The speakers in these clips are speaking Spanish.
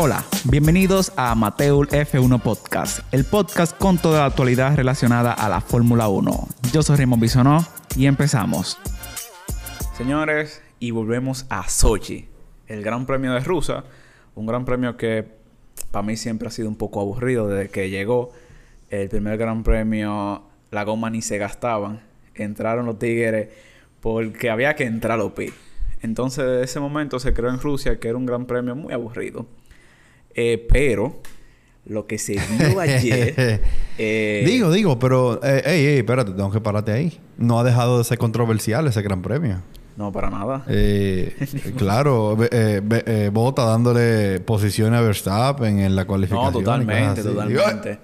Hola, bienvenidos a Mateul F1 Podcast, el podcast con toda la actualidad relacionada a la Fórmula 1. Yo soy Raymond Bisonó y empezamos. Señores, y volvemos a Sochi, el Gran Premio de Rusia, un gran premio que para mí siempre ha sido un poco aburrido desde que llegó el primer Gran Premio, la goma ni se gastaban, entraron los tigres porque había que entrar a los. Entonces, desde ese momento se creó en Rusia que era un gran premio muy aburrido. Eh, pero lo que se vio ayer. eh... Digo, digo, pero. Eh, ey, ey, espérate, tengo que pararte ahí. No ha dejado de ser controversial ese gran premio. No, para nada. Eh, claro, eh, Bota dándole posición a Verstappen en la cualificación. No, totalmente, totalmente.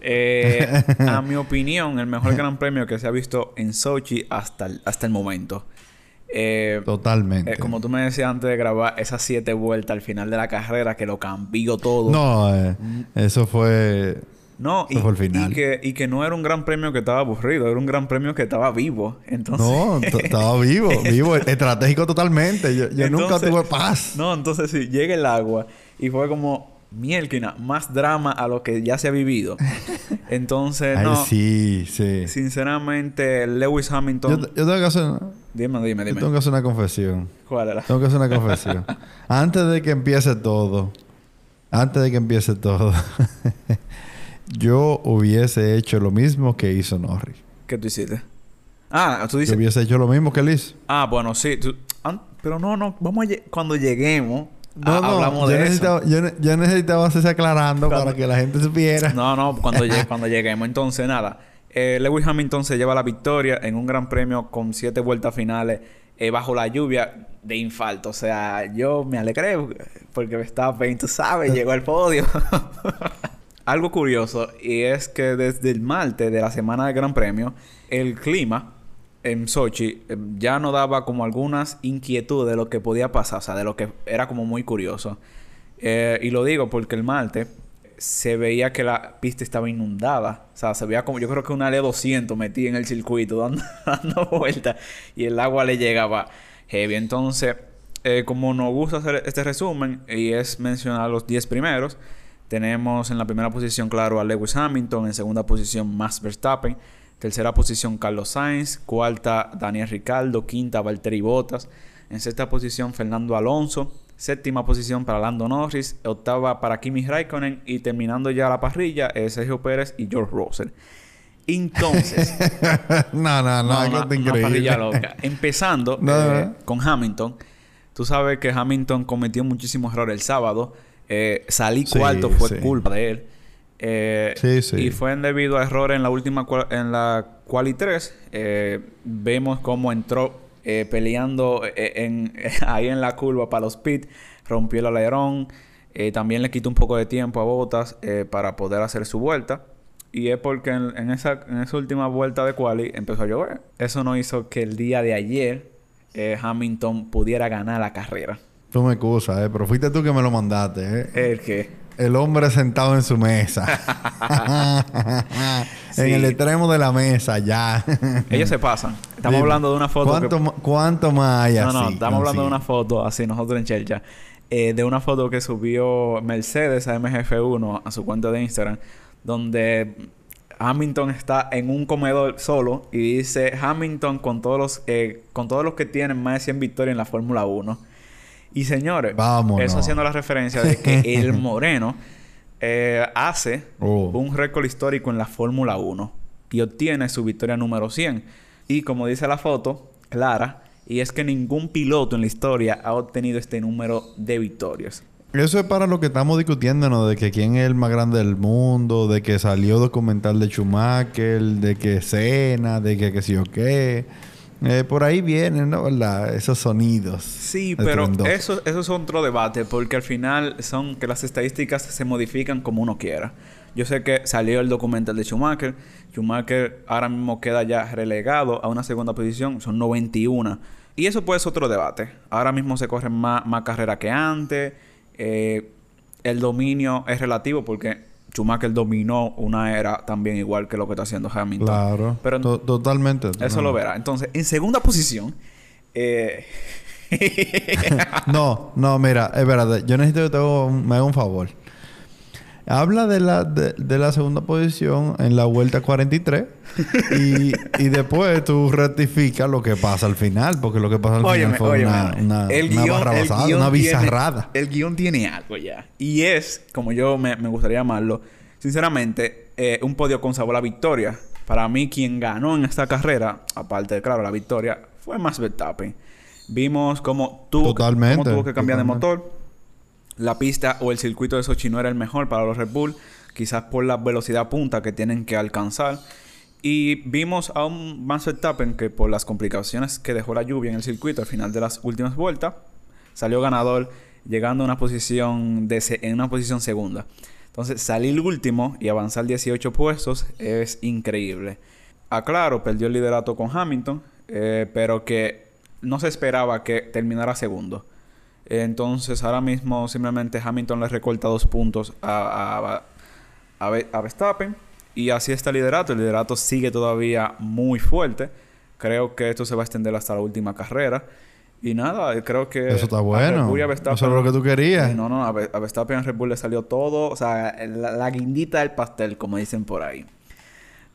Eh, a mi opinión, el mejor gran premio que se ha visto en Sochi hasta el, hasta el momento. Eh, Totalmente. Eh, como tú me decías antes de grabar, esas siete vueltas al final de la carrera que lo cambió todo. No, eh, eso fue. No, y, fue el final. Y, que, y que no era un gran premio que estaba aburrido, era un gran premio que estaba vivo. Entonces... No, estaba vivo, vivo, estratégico totalmente. Yo, nunca tuve paz. No, entonces sí, llega el agua y fue como, mielquina, más drama a lo que ya se ha vivido. Entonces, Ay, no. sí, sí. Sinceramente, Lewis Hamilton. Yo, yo tengo que hacer. Dime, dime, dime. Yo tengo que hacer una confesión. ¿Cuál era? Tengo que hacer una confesión. antes de que empiece todo, antes de que empiece todo, yo hubiese hecho lo mismo que hizo Norris. ¿Qué tú hiciste? Ah, tú dices. Yo hubiese hecho lo mismo que él hizo. Ah, bueno, sí. pero no, no. Vamos a cuando lleguemos no, no, hablamos de eso. Yo, yo, necesitaba hacerse aclarando para que la gente supiera. No, no, cuando, cuando lleguemos. Entonces, nada. Eh, Lewis Hamilton se lleva la victoria en un gran premio con siete vueltas finales eh, bajo la lluvia de infarto. O sea, yo me alegré porque Verstappen, tú sabes, llegó al podio. Algo curioso y es que desde el martes de la semana del Gran Premio, el clima en Sochi eh, ya no daba como algunas inquietudes de lo que podía pasar, o sea, de lo que era como muy curioso. Eh, y lo digo porque el martes se veía que la pista estaba inundada. O sea, se veía como, yo creo que una L200 metí en el circuito dando, dando vueltas y el agua le llegaba heavy. Entonces, eh, como nos gusta hacer este resumen y es mencionar los 10 primeros, tenemos en la primera posición, claro, a Lewis Hamilton, en segunda posición, Max Verstappen. Tercera posición Carlos Sainz. Cuarta Daniel Ricardo. Quinta Valtteri Bottas. En sexta posición Fernando Alonso. Séptima posición para Lando Norris. Octava para Kimi Raikkonen. Y terminando ya la parrilla es Sergio Pérez y George Russell. Entonces. no, no, no, no, no increíble. parrilla loca. Empezando eh, con Hamilton. Tú sabes que Hamilton cometió muchísimos errores el sábado. Eh, salí cuarto fue culpa de él. Eh, sí, sí. Y fue debido a errores en la última en la quali 3. Eh, vemos cómo entró eh, peleando eh, en, ahí en la curva para los pits, rompió el alerón. también le quitó un poco de tiempo a Botas para poder hacer su vuelta. Y es porque en, esa, en esa última vuelta de quali empezó a llover. Eso no hizo que el día de ayer Hamilton pudiera ganar la carrera. Tú me excusas, ¿eh? Pero fuiste tú que me lo mandaste, ¿eh? ¿El qué? El hombre sentado en su mesa. En el extremo de la mesa, ya. Ellos se pasan. Estamos hablando de una foto. ¿Cuánto, ¿cuánto más hay No, no, estamos hablando de una foto, así nosotros en Chelcha. Eh, de una foto que subió Mercedes a MGF1 a su cuenta de Instagram, donde Hamilton está en un comedor solo y dice Hamilton con todos los, eh, con todos los que tienen más de 100 victorias en la Fórmula 1. Y señores, eso haciendo la referencia de que el Moreno eh, hace oh. un récord histórico en la Fórmula 1 y obtiene su victoria número 100. Y como dice la foto, clara, y es que ningún piloto en la historia ha obtenido este número de victorias. Eso es para lo que estamos discutiendo, ¿no? De que quién es el más grande del mundo, de que salió documental de Schumacher, de que cena, de que qué sé yo qué. Eh, por ahí vienen, ¿no? Esos sonidos. Sí, pero eso, eso es otro debate, porque al final son que las estadísticas se modifican como uno quiera. Yo sé que salió el documental de Schumacher. Schumacher ahora mismo queda ya relegado a una segunda posición, son 91. Y eso puede ser otro debate. Ahora mismo se corren más, más carreras que antes. Eh, el dominio es relativo porque Schumacher dominó una era también igual que lo que está haciendo Hamilton. Claro. Pero totalmente, Eso lo verá. Entonces, en segunda posición, eh, no, no, mira, es verdad. Yo necesito que te haga un- me haga un favor. Habla de la, de, de la segunda posición en la vuelta 43 y, y después tú rectificas lo que pasa al final, porque lo que pasa al Óyeme, final fue óyeme, una, una, el una guion, barra el basada, guion una tiene- bizarrada. el guion tiene algo ya. Y es, como yo me, me gustaría llamarlo, sinceramente, eh, un podio con sabor a victoria. Para mí, quien ganó en esta carrera, aparte de, claro, la victoria, fue Max Verstappen. Vimos cómo tuvo, Totalmente, cómo tuvo que cambiar totalmente. de motor. La pista o el circuito de Sochi no era el mejor para los Red Bull, quizás por la velocidad punta que tienen que alcanzar. Y vimos a un Max Verstappen que por las complicaciones que dejó la lluvia en el circuito al final de las últimas vueltas, salió ganador llegando a una posición de en una posición segunda. Entonces, salir último y avanzar 18 puestos es increíble. Aclaro, perdió el liderato con Hamilton, eh, pero que no se esperaba que terminara segundo. Entonces, ahora mismo simplemente Hamilton le recorta dos puntos a, a, a, Ve- a Verstappen. Y así está el liderato. El liderato sigue todavía muy fuerte. Creo que esto se va a extender hasta la última carrera. Y nada, creo que... Eso está bueno. A Eso es lo que tú querías. No, no, a, Ver- a Verstappen a Red Bull le salió todo. O sea, la, la guindita del pastel, como dicen por ahí.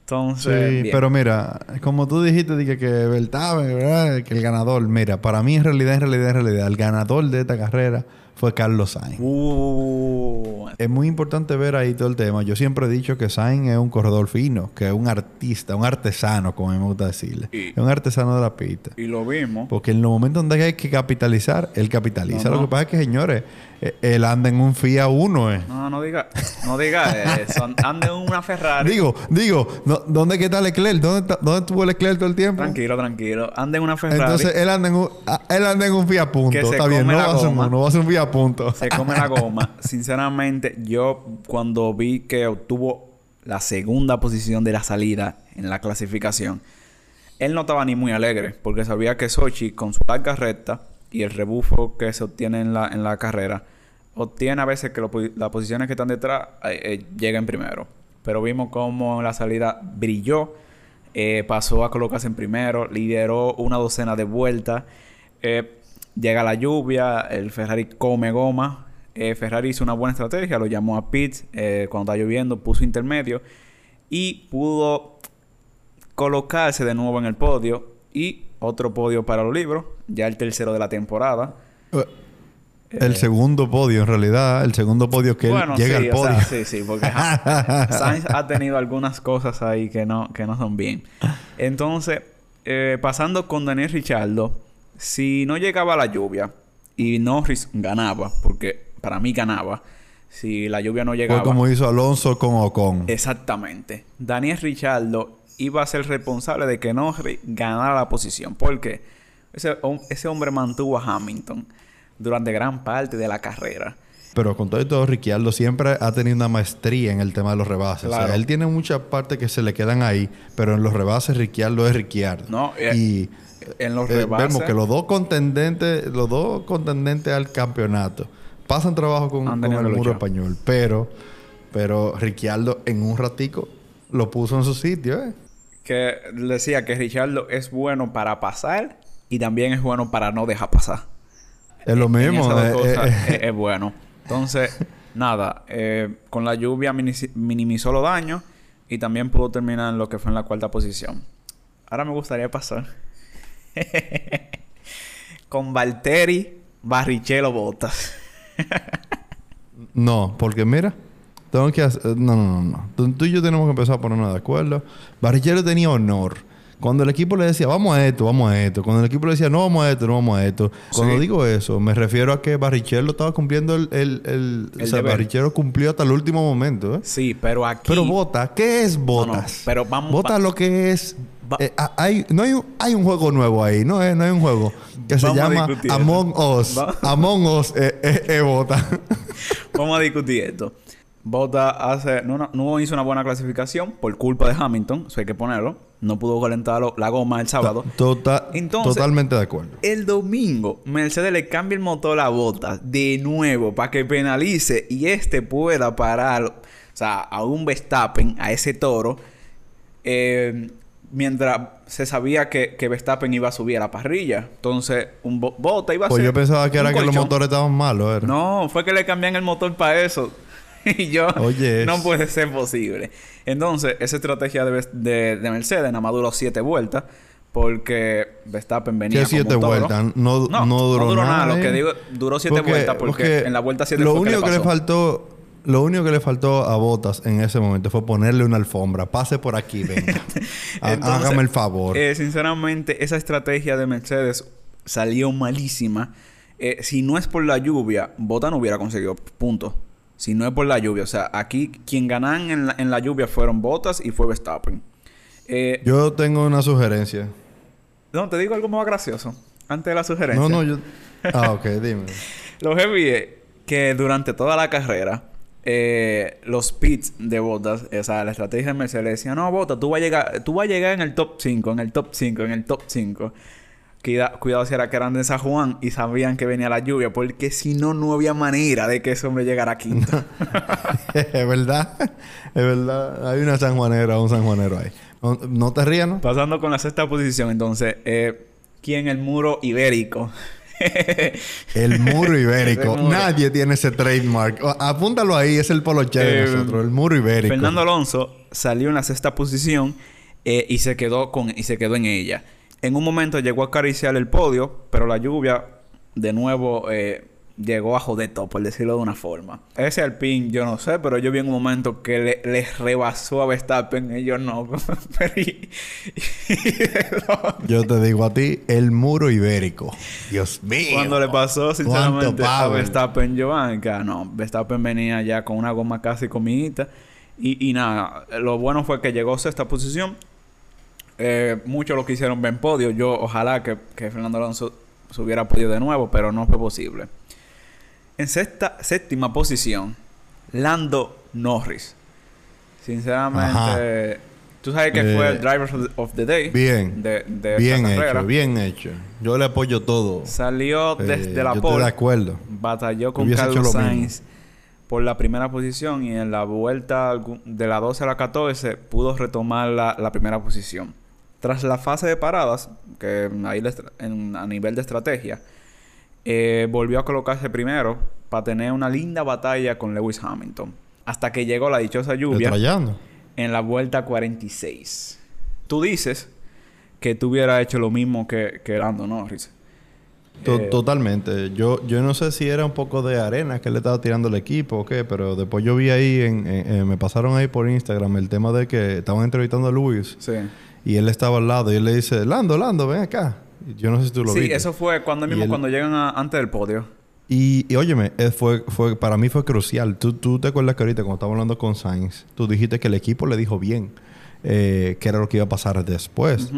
Entonces, Sí, pero mira, como tú dijiste, dije que Verstappen, ¿verdad? Que el ganador, mira, para mí en realidad, en realidad, en realidad, el ganador de esta carrera fue Carlos Sainz. Uh, Es muy importante ver ahí todo el tema. Yo siempre he dicho que Sainz es un corredor fino, que es un artista, un artesano, como me gusta decirle. Y- Es un artesano de la pista. y lo vimos. Porque en los momentos donde hay que capitalizar, él capitaliza. No, Lo que pasa es que, señores, eh, él anda en un FIA 1, eh. No, no diga, no diga eso. Ande en una Ferrari. Digo, digo, no- ¿dónde que está Leclerc? ¿Dónde, está- ¿Dónde estuvo Leclerc todo el tiempo? Tranquilo, tranquilo. Ande en una Ferrari. Entonces él anda en un, ah, él anda en un FIA punto. Que se Está bien, no la va, a ser, no va a ser un FIA punto. se come la goma. Sinceramente, yo cuando vi que obtuvo la segunda posición de la salida en la clasificación, él no estaba ni muy alegre porque sabía que Sochi, con su larga recta y el rebufo que se obtiene en la, en la carrera, obtiene a veces que las posiciones que están detrás eh, eh, lleguen primero. Pero vimos cómo la salida brilló, eh, pasó a colocarse en primero, lideró una docena de vueltas. Eh, llega la lluvia, el Ferrari come goma. Eh, Ferrari hizo una buena estrategia, lo llamó a pits eh, cuando está lloviendo, puso intermedio y pudo colocarse de nuevo en el podio y otro podio para los libros, ya el tercero de la temporada. El segundo podio, en realidad. El segundo podio que él Bueno, llega sí, al o podio. sea, sí, sí, porque Sainz ha tenido algunas cosas ahí que no, que no son bien. Entonces, eh, pasando con Daniel Richardo, si no llegaba la lluvia y Norris ganaba, porque para mí ganaba, si la lluvia no Fue llegaba. como hizo Alonso con Ocon. Exactamente. Daniel Richardo iba a ser responsable de que Norris ganara la posición. Porque ese, hom- ese hombre mantuvo a Hamilton durante gran parte de la carrera. Pero con todo y todo, Ricciardo siempre ha tenido una maestría en el tema de los rebases. O Claro. sea, él tiene muchas partes que se le quedan ahí, pero en los rebases Ricciardo es Ricciardo. No, eh, y En los eh, rebases. vemos que los dos contendentes, los dos contendentes al campeonato pasan trabajo con, el muro español, pero pero Ricciardo en un ratico lo puso en su sitio, ¿eh? que decía que Richardo es bueno para pasar y también es bueno para no dejar pasar. Es lo En mismo. esas dos eh, cosas eh, es, es bueno. Entonces, nada, eh, con la lluvia mini- minimizó los daños y también pudo terminar en lo que fue en la cuarta posición. Ahora me gustaría pasar con Valtteri Barrichello Botas. No, porque mira, tengo que hacer. No, no, no, no. Tú, tú y yo tenemos que empezar a ponernos de acuerdo. Barrichello tenía honor. Cuando el equipo le decía, vamos a esto, vamos a esto. Cuando el equipo le decía, no vamos a esto, no vamos a esto. Cuando Sí. digo eso, me refiero a que Barrichello estaba cumpliendo el. el, el- El o sea. Barrichello cumplió hasta el último momento, ¿eh? Sí, pero aquí... Pero Bota, ¿qué es no, Botas? pero vamos- Bota va- lo que es. Va- eh, hay, no hay, un- hay un juego nuevo ahí, ¿no? es? no hay un juego que se llama. Among Us. Va- Among Us eh, eh, eh, Bota. Vamos a discutir esto. Bota hace, no, hizo una buena clasificación por culpa de Hamilton, eso hay que ponerlo. No pudo calentar la goma el sábado. Tota- Entonces- totalmente de acuerdo. El domingo, Mercedes le cambia el motor a Bottas de nuevo para que penalice y este pueda parar, o sea, a un Verstappen, a ese toro, eh, mientras se sabía que, que Verstappen iba a subir a la parrilla. Entonces, un bo- bota iba a Pues ser yo pensaba que era que los motores estaban malos, era. No, fue que le cambian el motor para eso. y yo, Oye, no puede ser posible. Entonces, esa estrategia de, de, de Mercedes nada más duró siete vueltas porque Verstappen venía ¿Qué siete vueltas? No, no, No, duró, nada. Lo ¿eh? que digo, duró siete vueltas porque, en la vuelta siete lo fue único que que le faltó lo único que le faltó a Botas en ese momento fue ponerle una alfombra. Pase por aquí, venga. Entonces, Hágame el favor. eh, sinceramente, esa estrategia de Mercedes salió malísima. Eh, si no es por la lluvia, Bota no hubiera conseguido puntos. Si no es por la lluvia. O sea, aquí quien ganan en la, en la lluvia fueron Bottas y fue Verstappen. Eh, Yo tengo una sugerencia. no, te digo algo más gracioso. Antes de la sugerencia. No, no, yo... Ah, ok, dime. Lo heavy es que durante toda la carrera, eh, los pits de Bottas, o sea, la estrategia de Mercedes decía, no, Bottas, tú vas a llegar, tú vas a llegar en el top 5, en el top 5, en el top 5. Cuida- cuidado si era que eran de San Juan y sabían que venía la lluvia, porque si no, no había manera de que ese hombre llegara a quinto. es verdad. Es verdad. Hay una sanjuanera, un sanjuanero ahí. No, no te rías, ¿no? Pasando con la sexta posición, entonces, eh, ¿quién el muro ibérico? El muro ibérico. Muro. Nadie tiene ese trademark. Apúntalo ahí, es el poloche de Eh, nosotros. El muro ibérico. Fernando Alonso salió en la sexta posición eh, y se quedó con y se quedó en ella. En un momento llegó a acariciar el podio, pero la lluvia de nuevo eh, llegó a joder todo, por decirlo de una forma. Ese Alpine, yo no sé, pero yo vi en un momento que le, rebasó a Verstappen y yo no. Pero y- y- Yo te digo a ti, el muro ibérico. Dios mío. Cuando le pasó, sinceramente, a. Verstappen, yo, ah, no, Verstappen venía ya con una goma casi comidita. Y, y nada, lo bueno fue que llegó a sexta posición. Eh, muchos lo quisieron ver en podio. Yo, ojalá que, que Fernando Alonso se hubiera podido de nuevo, pero no fue posible. En sexta, séptima posición, Lando Norris. Sinceramente, Ajá. tú sabes que Eh, fue el driver of the- day. Bien. De, de bien esta carrera. hecho, bien hecho. Yo le apoyo todo. Salió Eh, desde la yo estoy pole. de acuerdo. Batalló con hecho Carlos. Sainz por la primera posición y en la vuelta de la 12 a la 14 pudo retomar la, la primera posición. Tras la fase de paradas, que ahí en- a nivel de estrategia, eh, volvió a colocarse primero para tener una linda batalla con Lewis Hamilton. Hasta que llegó la dichosa lluvia Detrayando. en la vuelta 46. Tú dices que tú hubieras hecho lo mismo que, que Lando Norris. To- Eh, Totalmente. Yo, yo no sé si era un poco de arena que le estaba tirando el equipo o qué, pero después yo vi ahí, en, en- en- me pasaron ahí por Instagram el tema de que estaban entrevistando a Luis Sí. Y él estaba al lado y él le dice, Lando, Lando, ven acá. Yo no sé si tú lo Sí, viste. eso fue cuando mismo él- cuando llegan a- antes del podio. Y, y óyeme, eh, fue, fue, para mí fue crucial. Tú, tú te acuerdas que ahorita cuando estábamos hablando con Sainz, tú dijiste que el equipo le dijo bien eh, qué era lo que iba a pasar después.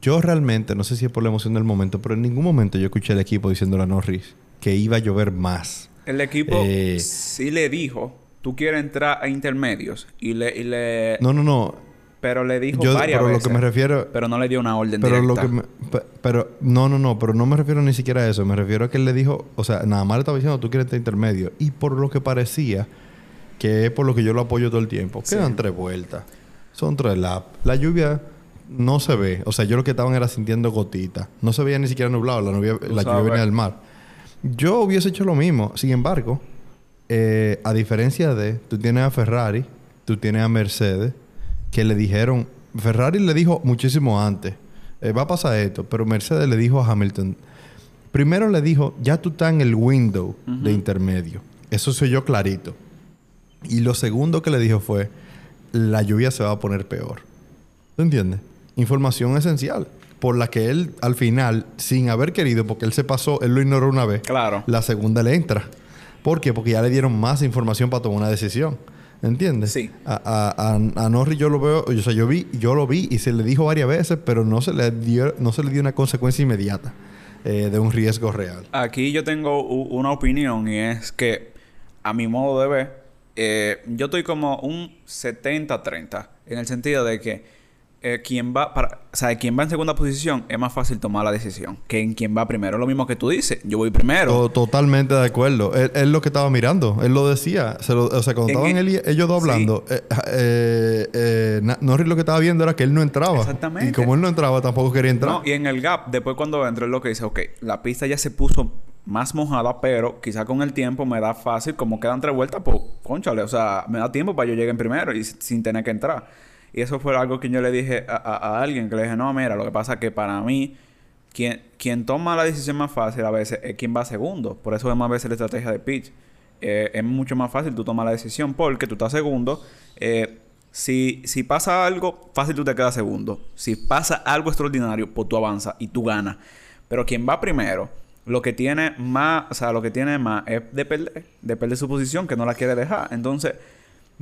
Yo realmente, no sé si es por la emoción del momento, pero en ningún momento yo escuché al equipo diciéndole a Norris que iba a llover más. El equipo Eh, sí le dijo, tú quieres entrar a intermedios y le, y le No, no, no. Pero le dijo Yo, varias pero lo veces, que me refiero... pero no le dio una orden Pero lo directa. que me, pe- pero no, no, no, pero no me refiero ni siquiera a eso, me refiero a que él le dijo, o sea, nada más le estaba diciendo tú quieres este intermedio y por lo que parecía que es por lo que yo lo apoyo todo el tiempo, Sí. quedan tres vueltas, son tres laps, la lluvia no se ve, o sea, yo lo que estaban era sintiendo gotitas, no se veía ni siquiera nublado, la, lluvia- la lluvia sabes. venía del mar. Yo hubiese hecho lo mismo, sin embargo, eh, a diferencia de, tú tienes a Ferrari, tú tienes a Mercedes, que le dijeron, Ferrari le dijo muchísimo antes, eh, va a pasar esto, pero Mercedes le dijo a Hamilton, primero le dijo, ya tú estás en el window de intermedio, eso se oyó clarito. Y lo segundo que le dijo fue, la lluvia se va a poner peor. ¿Tú entiendes? Información esencial, por la que él al final, sin haber querido, porque él se pasó, él lo ignoró una vez, Claro. la segunda le entra. ¿Por qué? Porque ya le dieron más información para tomar una decisión. ¿Entiendes? Sí. A, a, a, Norris yo lo veo, o sea, yo vi, yo lo vi y se le dijo varias veces, pero no se le dio, no se le dio una consecuencia inmediata eh, de un riesgo real. Aquí yo tengo una opinión y es que a mi modo de ver, eh, yo estoy como un 70-30 en el sentido de que eh, quien va para, o sea, quien va en segunda posición es más fácil tomar la decisión que en quien va primero. Lo mismo que tú dices. Yo voy primero. To- totalmente de acuerdo. Él, él lo que estaba mirando. Él lo decía. Se lo- o sea, cuando En- estaban él y- ellos dos sí. hablando, eh, eh, eh, Na- Norris lo que estaba viendo era que él no entraba. Exactamente. Y como él no entraba, tampoco quería entrar. No, y en el gap, después cuando entra, es lo que dice, ok, la pista ya se puso más mojada, pero quizá con el tiempo me da fácil, como quedan tres vueltas, pues, conchale, o sea, me da tiempo para yo llegar en primero y sin tener que entrar. Y eso fue algo que yo le dije a, a- alguien, que le dije, no, mira, lo que pasa es que para mí, quien, toma la decisión más fácil a veces es quien va segundo. Por eso es más veces la estrategia de pitch. Eh, es mucho más fácil tú tomar la decisión porque tú estás segundo. Eh, si, si pasa algo, fácil tú te quedas segundo. Si pasa algo extraordinario, pues tú avanzas y tú ganas. Pero quien va primero, lo que tiene más, o sea, lo que tiene más es de perder, de su posición, que no la quiere dejar. Entonces,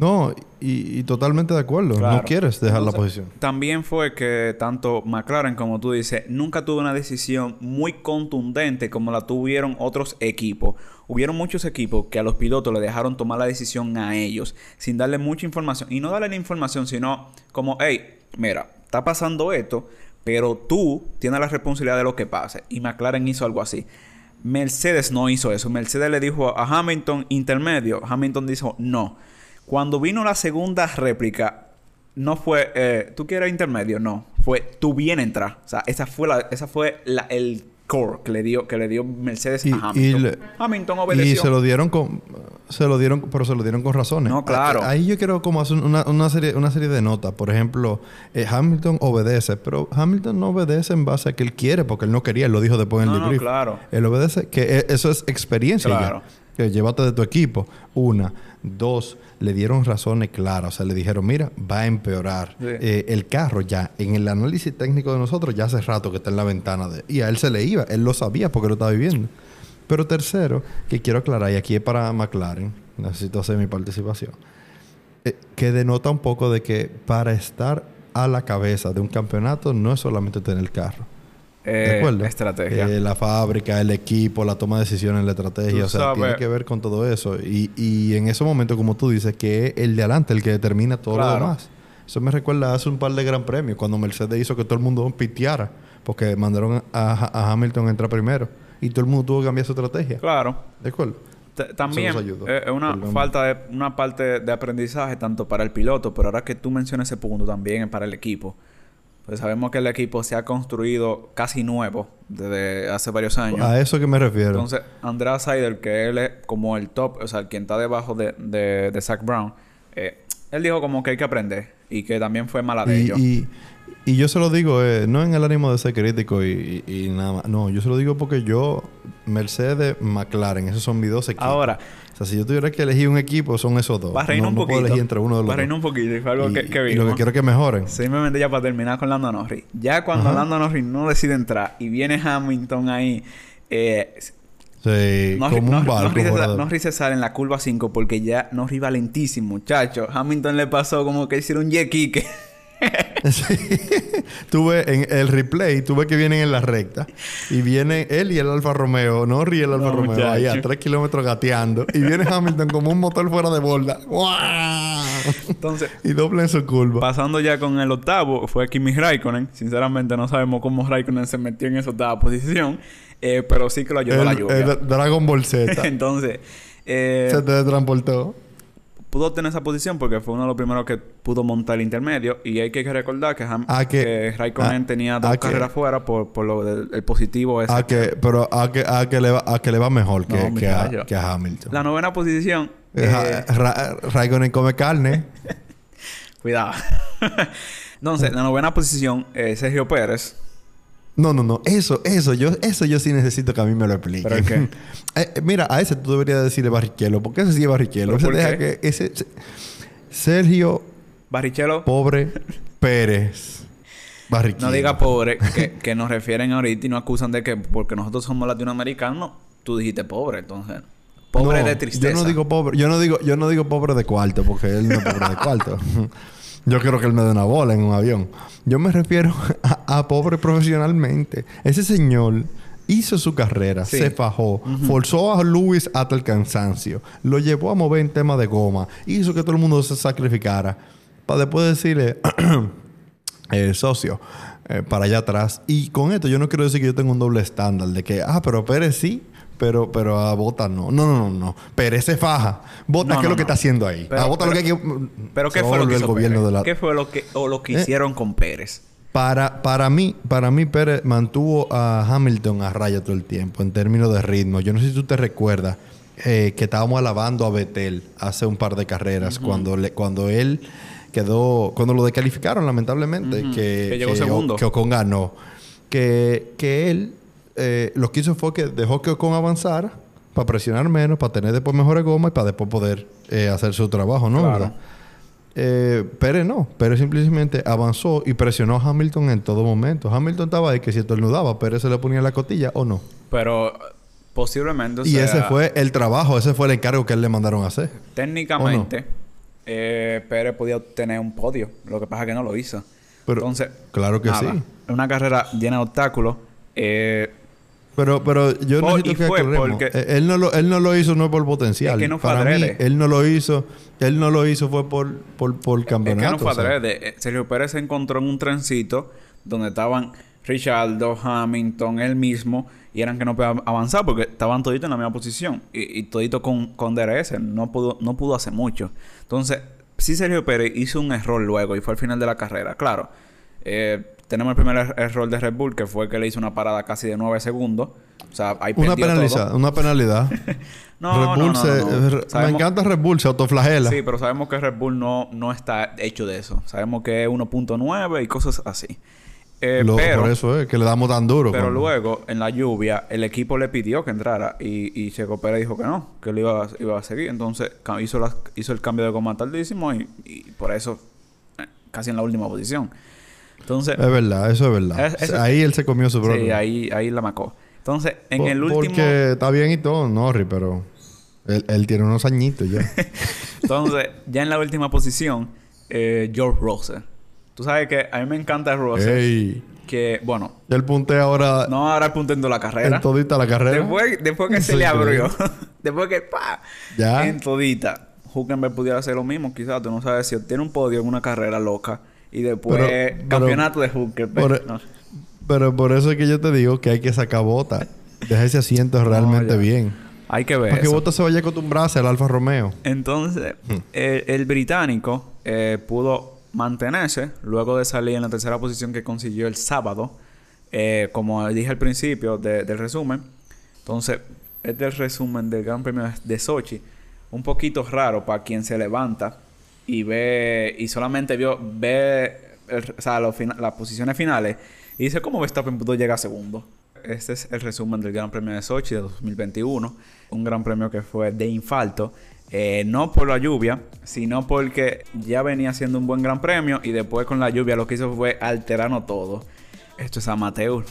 No, y, y totalmente de acuerdo. Claro. No quieres dejar la posición. También fue que tanto McLaren como tú dices, nunca tuvo una decisión muy contundente como la tuvieron otros equipos. Hubieron muchos equipos que a los pilotos le dejaron tomar la decisión a ellos sin darle mucha información. Y no darle la información, sino como, hey, mira, está pasando esto, pero tú tienes la responsabilidad de lo que pase. Y McLaren hizo algo así. Mercedes no hizo eso. Mercedes le dijo a Hamilton intermedio. Hamilton dijo no. Cuando vino la segunda réplica, no fue, eh, ¿tú quieres intermedio? No. Fue, tú bien entrar. O sea, esa fue, la, esa fue la, el core que le dio, que le dio Mercedes Y- a y Hamilton. le- Hamilton Y obedeció. se lo dieron con... Se lo dieron... Pero se lo dieron con razones. No, claro. Ahí yo quiero como hacer una, una serie, una serie de notas. Por ejemplo, eh, Hamilton obedece. Pero Hamilton no obedece en base a que él quiere. Porque él no quería. Él lo dijo después en el No, no, claro. Él obedece... Que e- eso es experiencia Claro. ya. Que llévate de tu equipo. Una. Dos. Le dieron razones claras. O sea, le dijeron... Mira, va a empeorar. Sí. Eh, el carro ya... En el análisis técnico de nosotros... Ya hace rato que está en la ventana de... Y a él se le iba. Él lo sabía porque lo estaba viviendo. Pero tercero, que quiero aclarar, y aquí es para McLaren, necesito hacer mi participación, eh, que denota un poco de que para estar a la cabeza de un campeonato no es solamente tener el carro. ¿De Eh, acuerdo? Estrategia. Eh, la fábrica, el equipo, la toma de decisiones, la estrategia, Tú o sea, sabes- tiene que ver con todo eso. Y, y en ese momento, como tú dices, que es el de adelante el que determina todo lo demás. Eso me recuerda hace un par de gran premios, cuando Mercedes hizo que todo el mundo piteara, porque mandaron a, a Hamilton a entrar primero. Y todo el mundo tuvo que cambiar su estrategia. Claro. ¿De acuerdo? T- También Eso nos ayudó. eh, es una Perdón. falta de una parte de aprendizaje tanto para el piloto, pero ahora que tú mencionas ese punto también es para el equipo. Pues sabemos que el equipo se ha construido casi nuevo desde hace varios años. A eso que me refiero. Entonces, Andrea Seidel, que él es como el top, o sea, quien está debajo de, de, de Zach Brown, eh, él dijo como que hay que aprender y que también fue mala de y, ellos. y, y yo se lo digo, eh, no en el ánimo de ser crítico y, y- nada más. No, yo se lo digo porque yo, Mercedes, McLaren, esos son mis dos equipos. Ahora, sea, si yo tuviera que elegir un equipo, son esos dos. va a reír no, un no poquito. puedo elegir entre uno de los Va a reír un poquito y fue algo y, que, que y lo que quiero es que mejoren. Simplemente ya para terminar con Lando Norris. Ya cuando Ajá. Lando Norris no decide entrar y viene Hamilton ahí, eh, Sí, Norris, como un barco. Norris se, Norris sale en la curva 5 porque ya Norris iba lentísimo, muchacho. Hamilton le pasó como que hiciera un kick. Sí. tuve en el replay, tuve que vienen en la recta. Y viene él y el Alfa Romeo, Norris y el Alfa No, Romeo, ahí a. 3 kilómetros gateando. Y viene Hamilton como un motor fuera de borda. Entonces, y doble en su curva. pasando ya con el octavo, fue Kimi Raikkonen. Sinceramente no sabemos cómo Raikkonen se metió en esa octava posición. eh, pero sí que lo ayudó el, la lluvia. el Dragon Ball Z. Entonces, eh, se te transportó. Pudo tener esa posición porque fue uno de los primeros que pudo montar el intermedio. Y hay que recordar que, Ham- Ah, que- que Raikkonen ah, tenía dos ah, carreras fuera por, por lo del el positivo ese. A que, pero a que, a que, le, va, a que le va mejor que, No, que, a, que a Hamilton. La novena posición. Eh, eh, Ra- Raikkonen come carne. Cuidado. Entonces, la novena posición, eh, Sergio Pérez. No, no, no. Eso, eso, yo, eso yo sí necesito que a mí me lo expliquen. ¿Pero qué? Eh, eh, mira, a ese tú deberías decirle Barrichello, porque ese sí es Barrichello. ¿Pero Ese por deja qué? que ese- Sergio Barrichello, Pobre Pérez Barrichello. no diga pobre, que, que nos refieren ahorita y nos acusan de que porque nosotros somos latinoamericanos, tú dijiste pobre, entonces. Pobre No, de tristeza. Yo no digo pobre, yo no digo, yo no digo pobre de cuarto, porque él no es pobre de cuarto. Yo quiero que él me dé una bola en un avión. Yo me refiero a, a pobre profesionalmente. Ese señor hizo su carrera, Sí. se fajó, forzó a Luis hasta el cansancio, lo llevó a mover en tema de goma, hizo que todo el mundo se sacrificara, para después decirle, eh, socio eh, para allá atrás. Y con esto yo no quiero decir que yo tengo un doble estándar de que, ah, pero Pérez sí, pero, pero a Bota no. No, no, no, no. Pérez se faja. Bota, No, ¿qué es no, lo que está haciendo ahí? Pero- a Bota lo que hay que. Pero ¿qué fue lo que hizo el gobierno Pérez? de la. ¿Qué fue lo que, o lo que Eh. hicieron con Pérez? Para, para mí, para mí Pérez mantuvo a Hamilton a raya todo el tiempo en términos de ritmo. Yo no sé si tú te recuerdas eh, que estábamos alabando a Betel hace un par de carreras cuando le, cuando él quedó, cuando lo descalificaron lamentablemente, que, Que llegó segundo. que Ocon ganó. Que, que él eh, lo que hizo fue que dejó que Ocon avanzara para presionar menos, para tener después mejores gomas y para después poder eh, hacer su trabajo, ¿no? Claro. Eh, Pérez no. Pérez simplemente avanzó y presionó a Hamilton en todo momento. Hamilton estaba ahí que si estornudaba, Pérez se le ponía la cotilla o no. Pero eh, posiblemente, y sea, ese fue el trabajo, ese fue el encargo que él le mandaron a hacer. técnicamente, eh, Pérez podía obtener un podio. Lo que pasa es que no lo hizo. Pero, Entonces, claro que nada, sí. Una carrera llena de obstáculos. Eh, Pero, pero yo Por- necesito que aclaremos. porque- Eh, Él no, lo, él no lo hizo no por potencial. Es que no fue Para mí, él no lo hizo. Él no lo hizo fue por, por, por es campeonato. que no fue adrede. Eh, Sergio Pérez se encontró en un trencito donde estaban Richardo, Hamilton, él mismo, y eran que no podían avanzar porque estaban toditos en la misma posición. Y, y todito con, con DRS. No pudo, no pudo hacer mucho. Entonces, sí Sergio Pérez hizo un error luego y fue al final de la carrera. Claro. eh, tenemos el primer er- error de Red Bull, que fue que le hizo una parada casi de 9 segundos. O sea, ahí Una todo. penalidad, una penalidad. No, Red no, Bull no, no, se- no. Me encanta Red Bull, se autoflagela. Sí, pero sabemos que Red Bull no, no está hecho de eso. Sabemos que es 1.9 y cosas así. Eh, Lo- pero, por eso es que le damos tan duro. pero luego, en la lluvia, el equipo le pidió que entrara y, y Checo Pérez dijo que no, que lo iba, a- iba a seguir. Entonces ca- hizo, las- hizo el cambio de goma tardísimo y, y por eso eh, casi en la última posición. Entonces, Es verdad, eso es verdad. Es- eso- ahí él se comió su brother. sí, ahí, ahí la macó. Entonces, en Por- el último... Porque está bien y todo, Norris, pero él, él tiene unos añitos ya. Entonces, ya en la última posición, eh, George Russell. Tú sabes que a mí me encanta Russell. Ey. Que, bueno, Él puntea ahora no ahora punteando la carrera. en todita la carrera. Después, después que se le abrió. después que ¡pa! Ya. En todita. Huckenberg pudiera hacer lo mismo, quizás. Tú no sabes si obtiene un podio en una carrera loca. Y después Pero- pero- campeonato de por- No. Pero por eso es que yo te digo que hay que sacar bota. Deja ese asiento realmente bien. Hay que ver Para que. Bota se vaya a acostumbrarse al Alfa Romeo. Entonces, Hmm. el, el británico eh, pudo mantenerse luego de salir en la tercera posición que consiguió el sábado. Eh, como dije al principio de- del resumen. Entonces, este es el resumen del Gran Premio de Sochi. Un poquito raro para quien se levanta y ve y solamente vio ve el- o sea, las posiciones finales y dice cómo Verstappen pudo llegar segundo. Este es el resumen del Gran Premio de Sochi de 2021. Un gran premio que fue de infarto. eh, no por la lluvia, sino porque ya venía siendo un buen gran premio y después con la lluvia lo que hizo fue alterarnos todo. Esto es amateur.